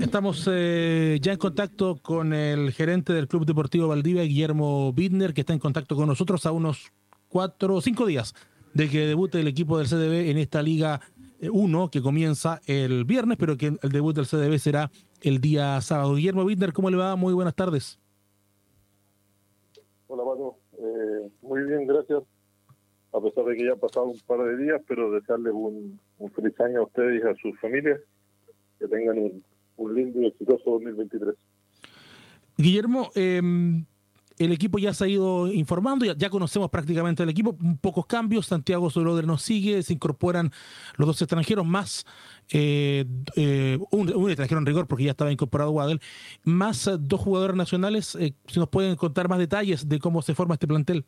Estamos eh, ya en contacto con el gerente del Club Deportivo Valdivia, Guillermo Bidner, que está en contacto con nosotros a unos cuatro o cinco días de que debute el equipo del CDB en esta Liga 1 eh, que comienza el viernes, pero que el debut del CDB será el día sábado. Guillermo Bidner, ¿cómo le va? Muy buenas tardes. Hola, Pato. Eh, muy bien, gracias. A pesar de que ya ha pasado un par de días, pero desearles un feliz año a ustedes y a sus familias. Que tengan un, un lindo y exitoso 2023. Guillermo, em, el equipo ya se ha ido informando, ya, conocemos prácticamente el equipo, pocos cambios, Santiago Soloder nos sigue, se incorporan los dos extranjeros más, eh, eh, un, extranjero en rigor porque ya estaba incorporado Waddell, más dos jugadores nacionales, eh, si nos pueden contar más detalles de cómo se forma este plantel.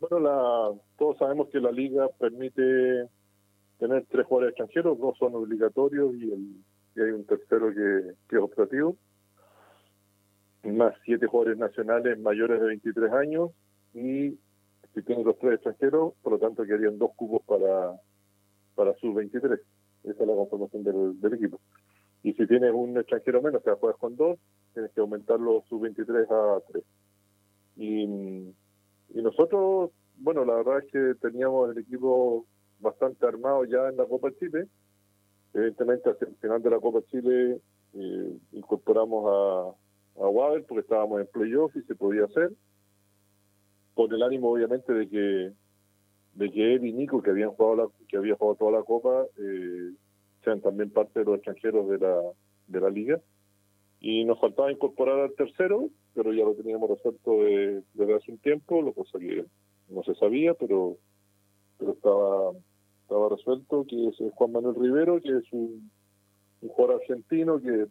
Bueno, la, todos sabemos que la liga permite tener tres jugadores extranjeros, dos son obligatorios y, el, hay un tercero que, es operativo, más siete jugadores nacionales mayores de 23 años y si tienes los tres extranjeros, por lo tanto quedarían dos cubos para, para sus 23. Esa es la conformación del, equipo. Y si tienes un extranjero menos, o sea, juegas con dos, tienes que aumentarlo sub 23 a 3. Y, y nosotros, bueno, la verdad es que teníamos el equipo bastante armado ya en la Copa Chile. Evidentemente, al final de la Copa Chile eh, incorporamos a, a porque estábamos en playoff y se podía hacer. Con el ánimo, obviamente, de que de que él y Nico, que habían jugado la, que había jugado toda la Copa, eh, sean también parte de los extranjeros de la, de la liga. Y nos faltaba incorporar al tercero, pero ya lo teníamos resuelto desde hace un tiempo, lo cosa que no se sabía, pero pero estaba estaba resuelto, que es Juan Manuel Rivero, que es un, jugador argentino que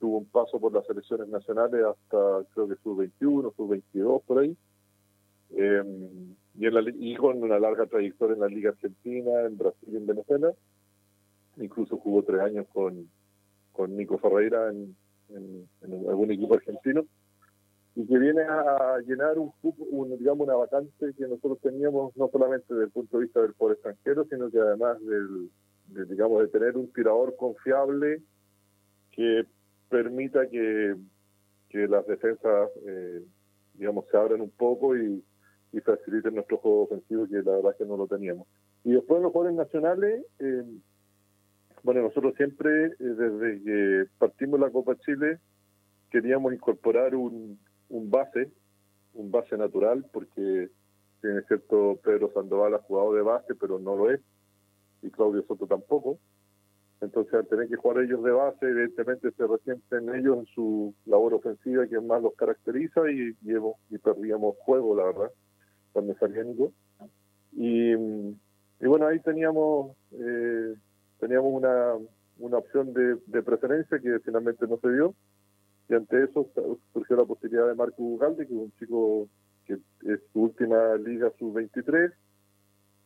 tuvo un paso por las selecciones nacionales hasta creo que sub 21, sub 22 por ahí. Em, y, con una larga trayectoria en la Liga Argentina, en Brasil y en Venezuela. Incluso jugó tres años con, con Nico Ferreira en algún equipo argentino y que viene a llenar un, digamos una vacante que nosotros teníamos no solamente desde el punto de vista del poder extranjero sino que además del de, digamos de tener un tirador confiable que permita que, que las defensas eh, digamos se abran un poco y, y, faciliten nuestro juego ofensivo que la verdad es que no lo teníamos. Y después los jugadores nacionales eh, bueno nosotros siempre eh, desde que partimos la Copa Chile queríamos incorporar un, un base, un base natural, porque tiene cierto Pedro Sandoval ha jugado de base, pero no lo es, y Claudio Soto tampoco. Entonces, al tener que jugar ellos de base, evidentemente se resienten ellos en su labor ofensiva, que más los caracteriza, y, y, perdíamos juego, la verdad, cuando salía Nico. Y, y bueno, ahí teníamos eh, teníamos una, una opción de, de preferencia que finalmente no se dio y ante eso surgió la posibilidad de Marco Ugalde, que es un chico que es su última liga sub-23,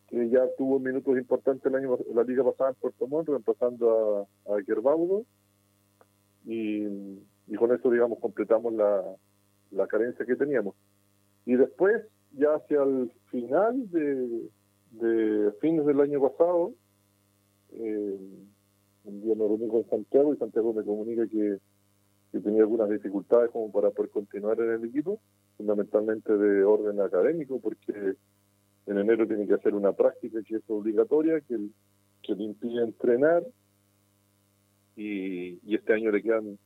que ya tuvo minutos importantes el año, la liga pasada en Puerto Montt, reemplazando a, a Gerbaudo. Y, y, con eso, digamos, completamos la, la carencia que teníamos. Y después, ya hacia el final de, de fines del año pasado, eh, un día me reuní con Santiago y Santiago me comunica que que tenía algunas dificultades como para poder continuar en el equipo, fundamentalmente de orden académico, porque en enero tiene que hacer una práctica que es obligatoria, que, le impide entrenar, y, este año le quedan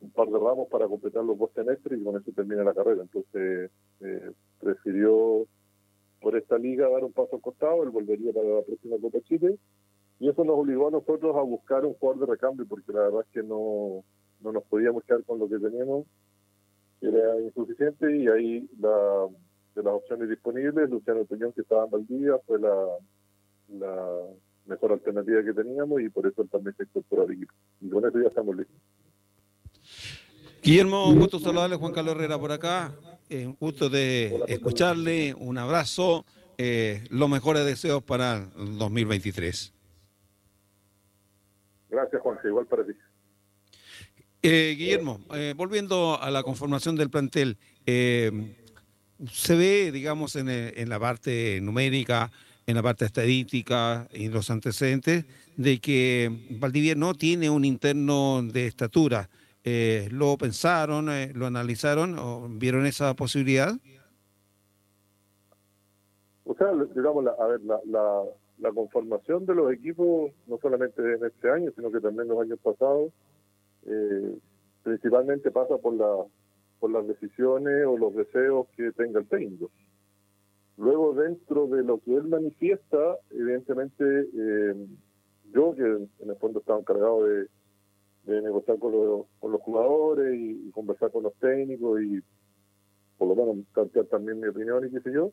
un par de ramos para completar los dos semestres y con eso termina la carrera. Entonces eh, prefirió por esta liga dar un paso al costado, él volvería para la próxima Copa Chile, y eso nos obligó a nosotros a buscar un jugador de recambio, porque la verdad es que no no nos podíamos quedar con lo que teníamos, que era insuficiente, y ahí la, de las opciones disponibles, Luciano Peñón, que estaba en Valdivia, fue la, la mejor alternativa que teníamos, y por eso también se incorporó al equipo. Y con eso ya estamos listos. Guillermo, un gusto saludarle, Juan Carlos Herrera por acá, eh, un gusto de escucharle, un abrazo, eh, los mejores deseos para el 2023. Gracias, Juan, igual para ti. Eh, Guillermo, eh, volviendo a la conformación del plantel, eh, se ve, digamos, en, la parte numérica, en la parte estadística y los antecedentes, de que Valdivia no tiene un interno de estatura. Eh, ¿Lo pensaron, eh, lo analizaron o vieron esa posibilidad? O sea, digamos, a ver, la, la, conformación de los equipos, no solamente en este año, sino que también los años pasados, eh, principalmente pasa por, la, por las decisiones o los deseos que tenga el técnico. Luego, dentro de lo que él manifiesta, evidentemente, eh, yo, que en el fondo estaba encargado de, negociar con los, jugadores y, conversar con los técnicos y por lo menos plantear también mi opinión y qué sé yo,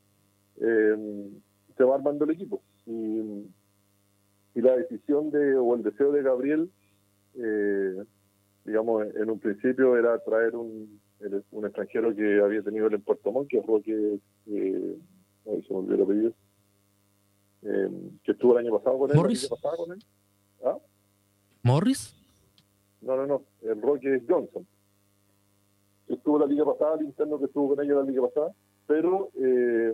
eh, se va armando el equipo. Y, y, la decisión de o el deseo de Gabriel, eh, digamos, en un principio era traer un, un extranjero que había tenido el en Puerto Montt, que es Roque, eh, se me olvidó el apellido, eh, que estuvo el año pasado con él. ¿Morris? con él. ¿Ah? ¿Morris? No, no, no, el Roque Johnson. Estuvo la liga pasada, el interno que estuvo con ellos la liga pasada, pero eh,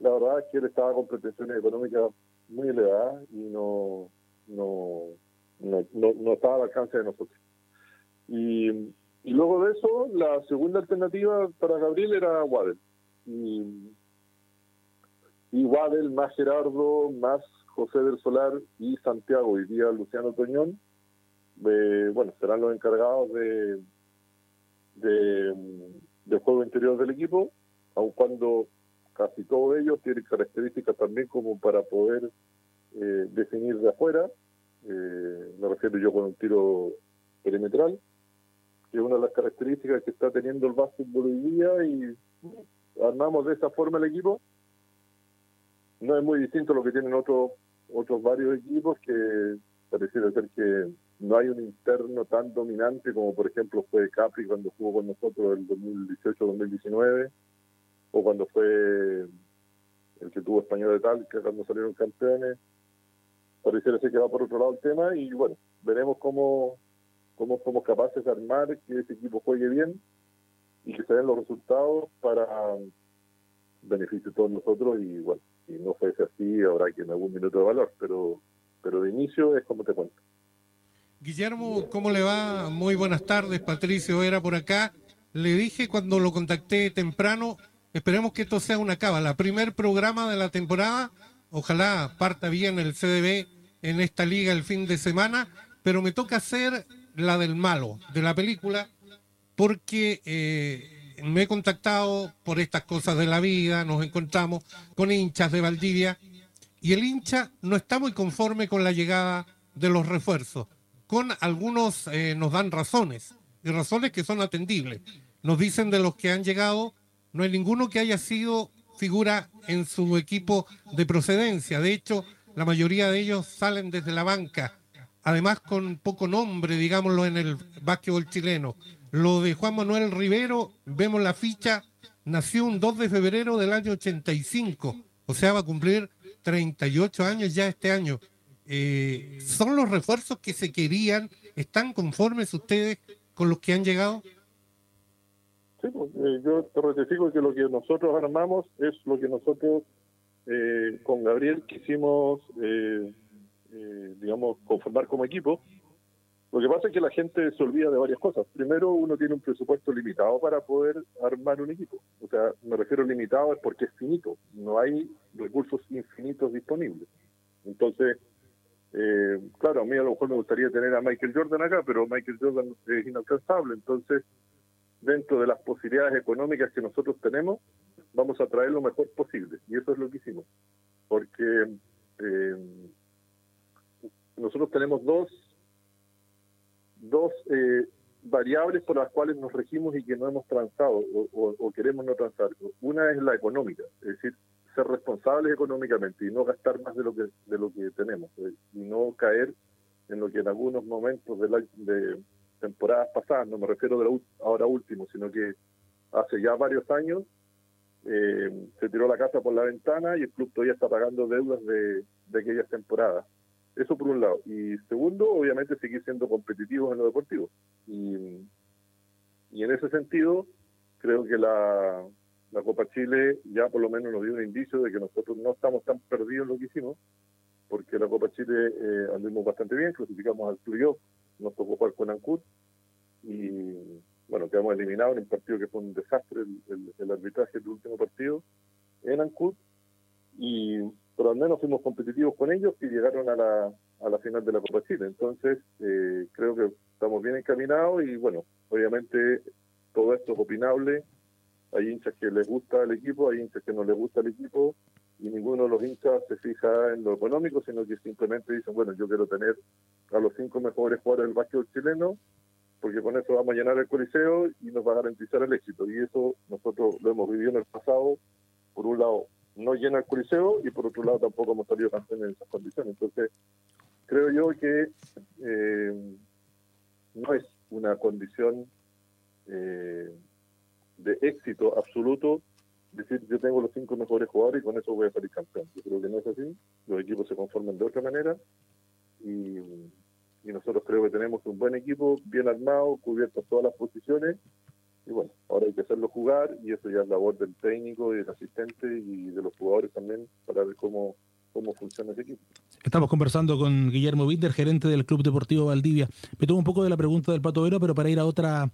la verdad es que él estaba con pretensiones económicas muy elevadas y no, no, no, no, estaba al alcance de nosotros. Y, y, luego de eso, la segunda alternativa para Gabriel era Waddell. Y, y Waddell más Gerardo, más José del Solar y Santiago, hoy día Luciano Toñón, bueno, serán los encargados de, de, del juego interior del equipo, aun cuando casi todos ellos tienen características también como para poder eh, definir de afuera. Eh, me refiero yo con un tiro perimetral, que es una de las características que está teniendo el básquetbol hoy día y armamos de esa forma el equipo. No es muy distinto a lo que tienen otros otros varios equipos que pareciera ser que no hay un interno tan dominante como por ejemplo fue Capri cuando jugó con nosotros el 2018-2019 o cuando fue el que tuvo Español de tal, que cuando salieron campeones, pareciera ser que va por otro lado el tema y bueno, veremos cómo, cómo somos capaces de armar que ese equipo juegue bien y que se den los resultados para beneficio de todos nosotros y bueno, si no fuese así habrá que en algún minuto de valor, pero, pero de inicio es como te cuento. Guillermo, ¿cómo le va? Muy buenas tardes, Patricio era por acá. Le dije cuando lo contacté temprano Esperemos que esto sea una cábala. Primer programa de la temporada. Ojalá parta bien el CDB en esta liga el fin de semana. Pero me toca hacer la del malo de la película porque eh, me he contactado por estas cosas de la vida. Nos encontramos con hinchas de Valdivia y el hincha no está muy conforme con la llegada de los refuerzos. Con algunos eh, nos dan razones y razones que son atendibles. Nos dicen de los que han llegado no hay ninguno que haya sido figura en su equipo de procedencia. De hecho, la mayoría de ellos salen desde la banca, además con poco nombre, digámoslo, en el básquetbol chileno. Lo de Juan Manuel Rivero, vemos la ficha, nació un 2 de febrero del año 85, o sea, va a cumplir 38 años ya este año. Eh, ¿Son los refuerzos que se querían? ¿Están conformes ustedes con los que han llegado? Sí, pues, eh, yo te ratifico que lo que nosotros armamos es lo que nosotros eh, con Gabriel quisimos, digamos, conformar como equipo. Lo que pasa es que la gente se olvida de varias cosas. Primero, uno tiene un presupuesto limitado para poder armar un equipo. O sea, me refiero limitado es porque es finito. No hay recursos infinitos disponibles. Entonces, claro, a mí a lo mejor me gustaría tener a Michael Jordan acá, pero Michael Jordan es inalcanzable. Entonces, dentro de las posibilidades económicas que nosotros tenemos, vamos a traer lo mejor posible. Y eso es lo que hicimos. Porque eh, nosotros tenemos dos, dos eh, variables por las cuales nos regimos y que no hemos transado o, queremos no transar. Una es la económica, es decir, ser responsables económicamente y no gastar más de lo que de lo que tenemos eh, y no caer en lo que en algunos momentos de, la, de temporadas pasadas, no me refiero de ahora último, sino que hace ya varios años eh, se tiró la casa por la ventana y el club todavía está pagando deudas de, aquellas temporadas. Eso por un lado. Y segundo, obviamente seguir siendo competitivos en lo deportivo. Y, y en ese sentido, creo que la, la Copa Chile ya por lo menos nos dio un indicio de que nosotros no estamos tan perdidos en lo que hicimos, porque la Copa Chile eh, anduvimos bastante bien, clasificamos al playoff, nos tocó jugar con Ancud y bueno, quedamos eliminados en un partido que fue un desastre, el, arbitraje del último partido en Ancud, y pero al menos fuimos competitivos con ellos y llegaron a la, a la final de la Copa Chile. Entonces, eh, creo que estamos bien encaminados y bueno, obviamente todo esto es opinable. Hay hinchas que les gusta el equipo, hay hinchas que no les gusta el equipo y ninguno de los hinchas se fija en lo económico, sino que simplemente dicen, bueno, yo quiero tener a los cinco mejores jugadores del básquetbol chileno porque con eso vamos a llenar el coliseo y nos va a garantizar el éxito. Y eso nosotros lo hemos vivido en el pasado, por un lado no llena el coliseo y por otro lado tampoco hemos salido campeones en esas condiciones. Entonces, creo yo que eh, no es una condición eh, de éxito absoluto decir yo tengo los cinco mejores jugadores y con eso voy a salir campeón. Yo creo que no es así. Los equipos se conforman de otra manera y, nosotros creo que tenemos un buen equipo, bien armado, cubiertos todas las posiciones y bueno, ahora hay que hacerlo jugar y eso ya es labor del técnico y del asistente y de los jugadores también para ver cómo, cómo funciona ese equipo. Estamos conversando con Guillermo Binder, gerente del Club Deportivo Valdivia. Me tomo un poco de la pregunta del Pato Vero, pero para ir a otra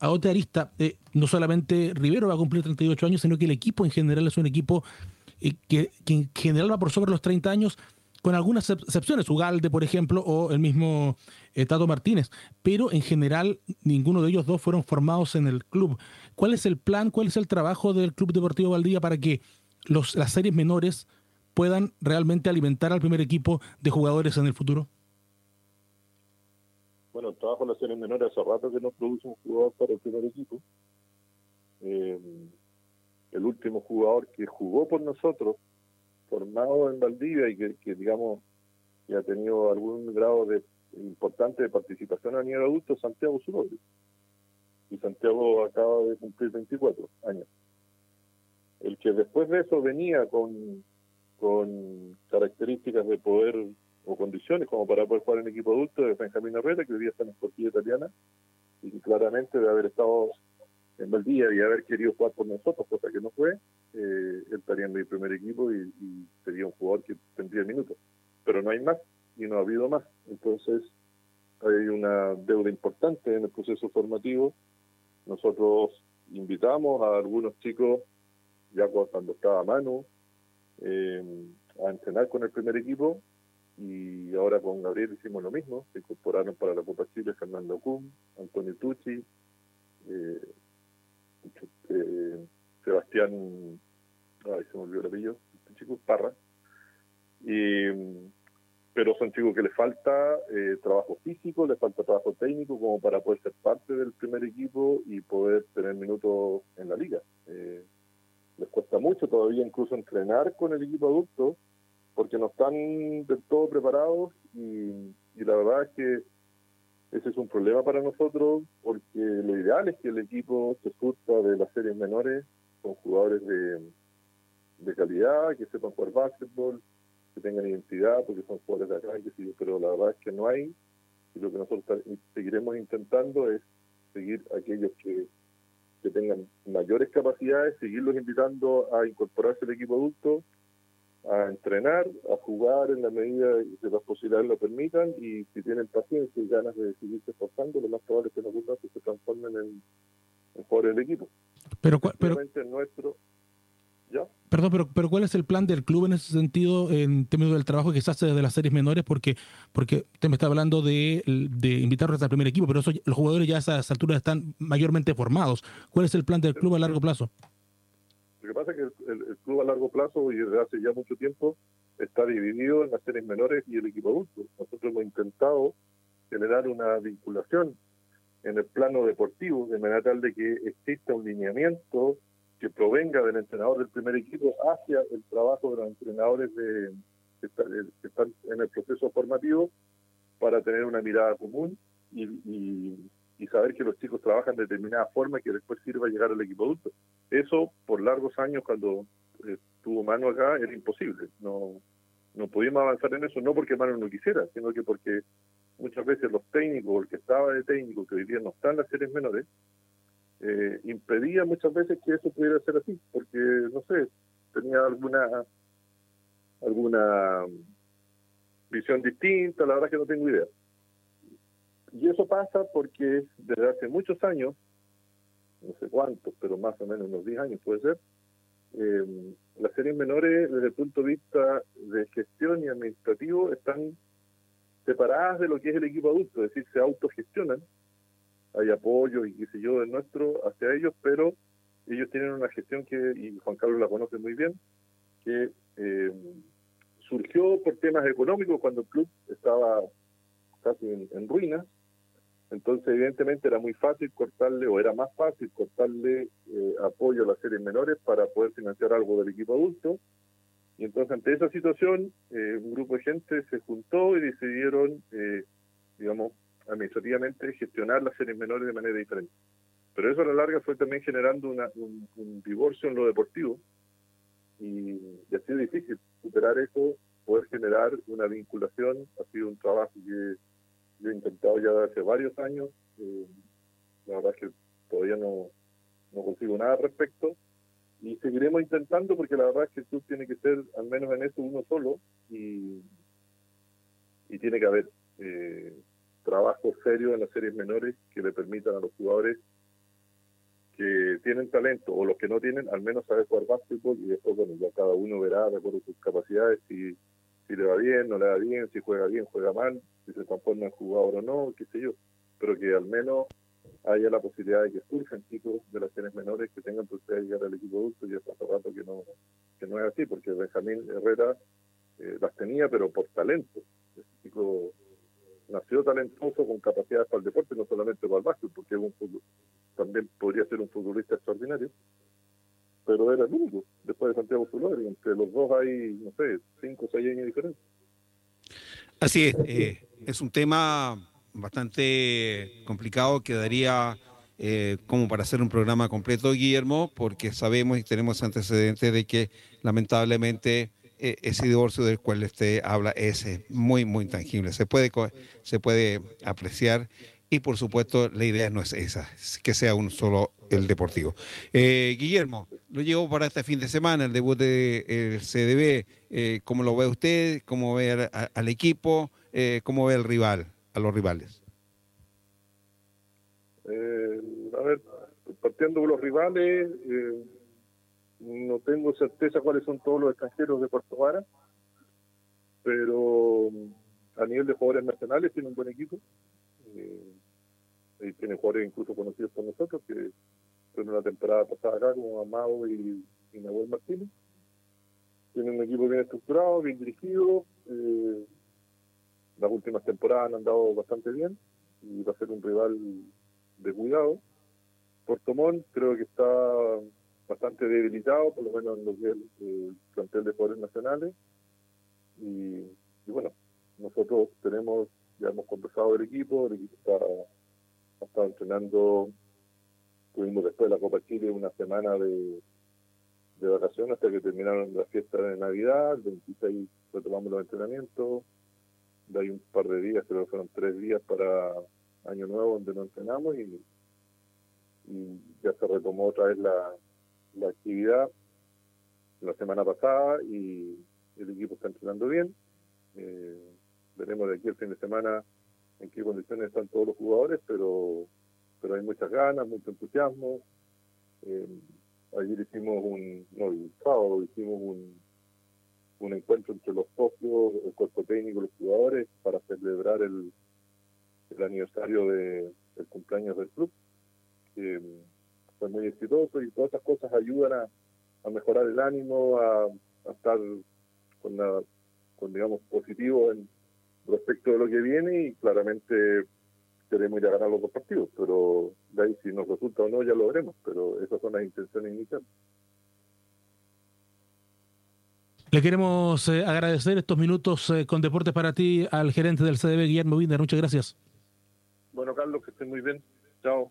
a otra arista, eh, no solamente Rivero va a cumplir 38 años, sino que el equipo en general es un equipo eh, que, que, en general va por sobre los 30 años con algunas excepciones, Ugalde, por ejemplo, o el mismo eh, Tato Martínez, pero en general ninguno de ellos dos fueron formados en el club. ¿Cuál es el plan, cuál es el trabajo del Club Deportivo Valdivia para que los, las series menores puedan realmente alimentar al primer equipo de jugadores en el futuro? Bueno, el trabajo en las series menores hace rato que nos produce un jugador para el primer equipo. Eh, el último jugador que jugó por nosotros formado en Valdivia y que, digamos, que ha tenido algún grado de importante de participación a nivel adulto, Santiago Zulobre. Y Santiago acaba de cumplir 24 años. El que después de eso venía con, con características de poder o condiciones como para poder jugar en equipo adulto de Benjamín Herrera, que hoy día está en Italiana, y claramente de haber estado en Valdivia y haber querido jugar por nosotros, cosa que no fue, eh, él estaría en mi primer equipo y, sería un jugador que tendría minutos. Pero no hay más y no ha habido más. Entonces hay una deuda importante en el proceso formativo. Nosotros invitamos a algunos chicos, ya cuando estaba a mano, eh, a entrenar con el primer equipo y ahora con Gabriel hicimos lo mismo. Se incorporaron para la Copa Chile Fernando Kuhn, Antonio Tucci, eh, eh, Sebastián, ay, se me olvidó el apellido, este chico, Parra. pero son chicos que les falta eh, trabajo físico, les falta trabajo técnico como para poder ser parte del primer equipo y poder tener minutos en la liga. Eh, les cuesta mucho todavía incluso entrenar con el equipo adulto porque no están del todo preparados y, y la verdad es que ese es un problema para nosotros porque lo ideal es que el equipo se surta de las series menores con jugadores de, de calidad, que sepan jugar básquetbol, que tengan identidad, porque son jugadores de acá, pero la verdad es que no hay. Y lo que nosotros seguiremos intentando es seguir aquellos que, que tengan mayores capacidades, seguirlos invitando a incorporarse al equipo adulto a entrenar, a jugar en la medida de las posibilidades lo permitan y si tienen paciencia y ganas de seguirse esforzando, lo más probable es que gusta que se transformen en, en jugadores del equipo. Pero, pero nuestro, ¿ya? Perdón, pero, pero ¿cuál es el plan del club en ese sentido, en términos del trabajo que se hace desde las series menores? Porque porque usted me está hablando de, de invitarlos al primer equipo, pero eso, los jugadores ya a esas alturas están mayormente formados. ¿Cuál es el plan del club a largo plazo? Que pasa es que el, club a largo plazo y desde hace ya mucho tiempo está dividido en las series menores y el equipo adulto. Nosotros hemos intentado generar una vinculación en el plano deportivo de manera tal de que exista un lineamiento que provenga del entrenador del primer equipo hacia el trabajo de los entrenadores de, que, están en el proceso formativo para tener una mirada común y, y saber que los chicos trabajan de determinada forma que después sirva llegar al equipo adulto. Eso por largos años cuando estuvo Mano acá era imposible. No, no pudimos avanzar en eso, no porque Mano no quisiera, sino que porque muchas veces los técnicos, el que estaba de técnico, que hoy día no están las series menores, eh, impedía muchas veces que eso pudiera ser así, porque, no sé, tenía alguna alguna visión distinta, la verdad es que no tengo idea. Y eso pasa porque desde hace muchos años, no sé cuántos, pero más o menos unos 10 años puede ser, eh, las series menores desde el punto de vista de gestión y administrativo están separadas de lo que es el equipo adulto, es decir, se autogestionan, hay apoyo y qué sé yo del nuestro hacia ellos, pero ellos tienen una gestión que, y Juan Carlos la conoce muy bien, que eh, surgió por temas económicos cuando el club estaba casi en ruinas, entonces, evidentemente, era muy fácil cortarle, o era más fácil cortarle eh, apoyo a las series menores para poder financiar algo del equipo adulto. Y entonces, ante esa situación, eh, un grupo de gente se juntó y decidieron, eh, digamos, administrativamente gestionar las series menores de manera diferente. Pero eso a la larga fue también generando un, un, divorcio en lo deportivo. Y ha sido difícil superar eso, poder generar una vinculación. Ha sido un trabajo que yo he intentado ya hace varios años, eh, la verdad es que todavía no, no consigo nada al respecto, y seguiremos intentando porque la verdad es que el club tiene que ser, al menos en eso, uno solo, y, y tiene que haber eh, trabajo serio en las series menores que le permitan a los jugadores que tienen talento o los que no tienen, al menos saber jugar básquetbol y después, bueno, ya cada uno verá de acuerdo a sus capacidades si si le va bien, no le va bien, si juega bien, juega mal, si se transforma en jugador o no, qué sé yo, pero que al menos haya la posibilidad de que surjan chicos de las series menores que tengan posibilidad de llegar al equipo adulto y hasta hace rato que no, que no es así, porque Benjamín Herrera eh, las tenía, pero por talento. Ese chico nació talentoso con capacidades para el deporte, no solamente para el básquet, porque un, también podría ser un futbolista extraordinario pero era el único, después de Santiago y Entre los dos hay, no sé, cinco o seis años de diferencia. Así es, eh, es un tema bastante complicado, quedaría eh, como para hacer un programa completo, Guillermo, porque sabemos y tenemos antecedentes de que lamentablemente eh, ese divorcio del cual usted habla es muy, muy tangible, se puede, se puede apreciar y por supuesto la idea no es esa, que sea un solo el deportivo. Eh, Guillermo, lo llevo para este fin de semana, el debut del CDB. Eh, ¿Cómo lo ve usted? ¿Cómo ve al, equipo? Eh, ¿Cómo ve al rival, a los rivales? Eh, a ver, partiendo de los rivales, no tengo certeza cuáles son todos los extranjeros de Puerto Vara, pero a nivel de jugadores nacionales tiene un buen equipo. Y tiene jugadores incluso conocidos por nosotros que en la temporada pasada acá, como Amado y, y Nahuel Martínez. Tienen un equipo bien estructurado, bien dirigido. Eh, las últimas temporadas han andado bastante bien y va a ser un rival de cuidado. Puerto Montt creo que está bastante debilitado, por lo menos en lo que es el, plantel de jugadores nacionales. Y, y, bueno, nosotros tenemos, ya hemos conversado del equipo, el equipo está, ha estado entrenando Tuvimos después de la Copa Chile una semana de, de vacaciones hasta que terminaron las fiestas de Navidad. El 26 retomamos los entrenamientos. De ahí un par de días, creo que fueron tres días para Año Nuevo donde nos entrenamos y, ya se retomó otra vez la, la actividad la semana pasada y el equipo está entrenando bien. Eh, veremos de aquí el fin de semana en qué condiciones están todos los jugadores, pero pero hay muchas ganas, mucho entusiasmo. Eh, ayer hicimos un, no, el sábado hicimos un, un encuentro entre los socios, el cuerpo técnico los jugadores para celebrar el, el aniversario de, del cumpleaños del club. Eh, fue muy exitoso y todas esas cosas ayudan a, a mejorar el ánimo, a, a estar con, la, con digamos positivo en respecto de lo que viene y claramente queremos ir a ganar los dos partidos, pero de ahí si nos resulta o no ya lo veremos, pero esas son las intenciones iniciales. Le queremos eh, agradecer estos minutos eh, con Deportes para ti al gerente del CDB, Guillermo Binder. Muchas gracias. Bueno, Carlos, que estén muy bien. Chao.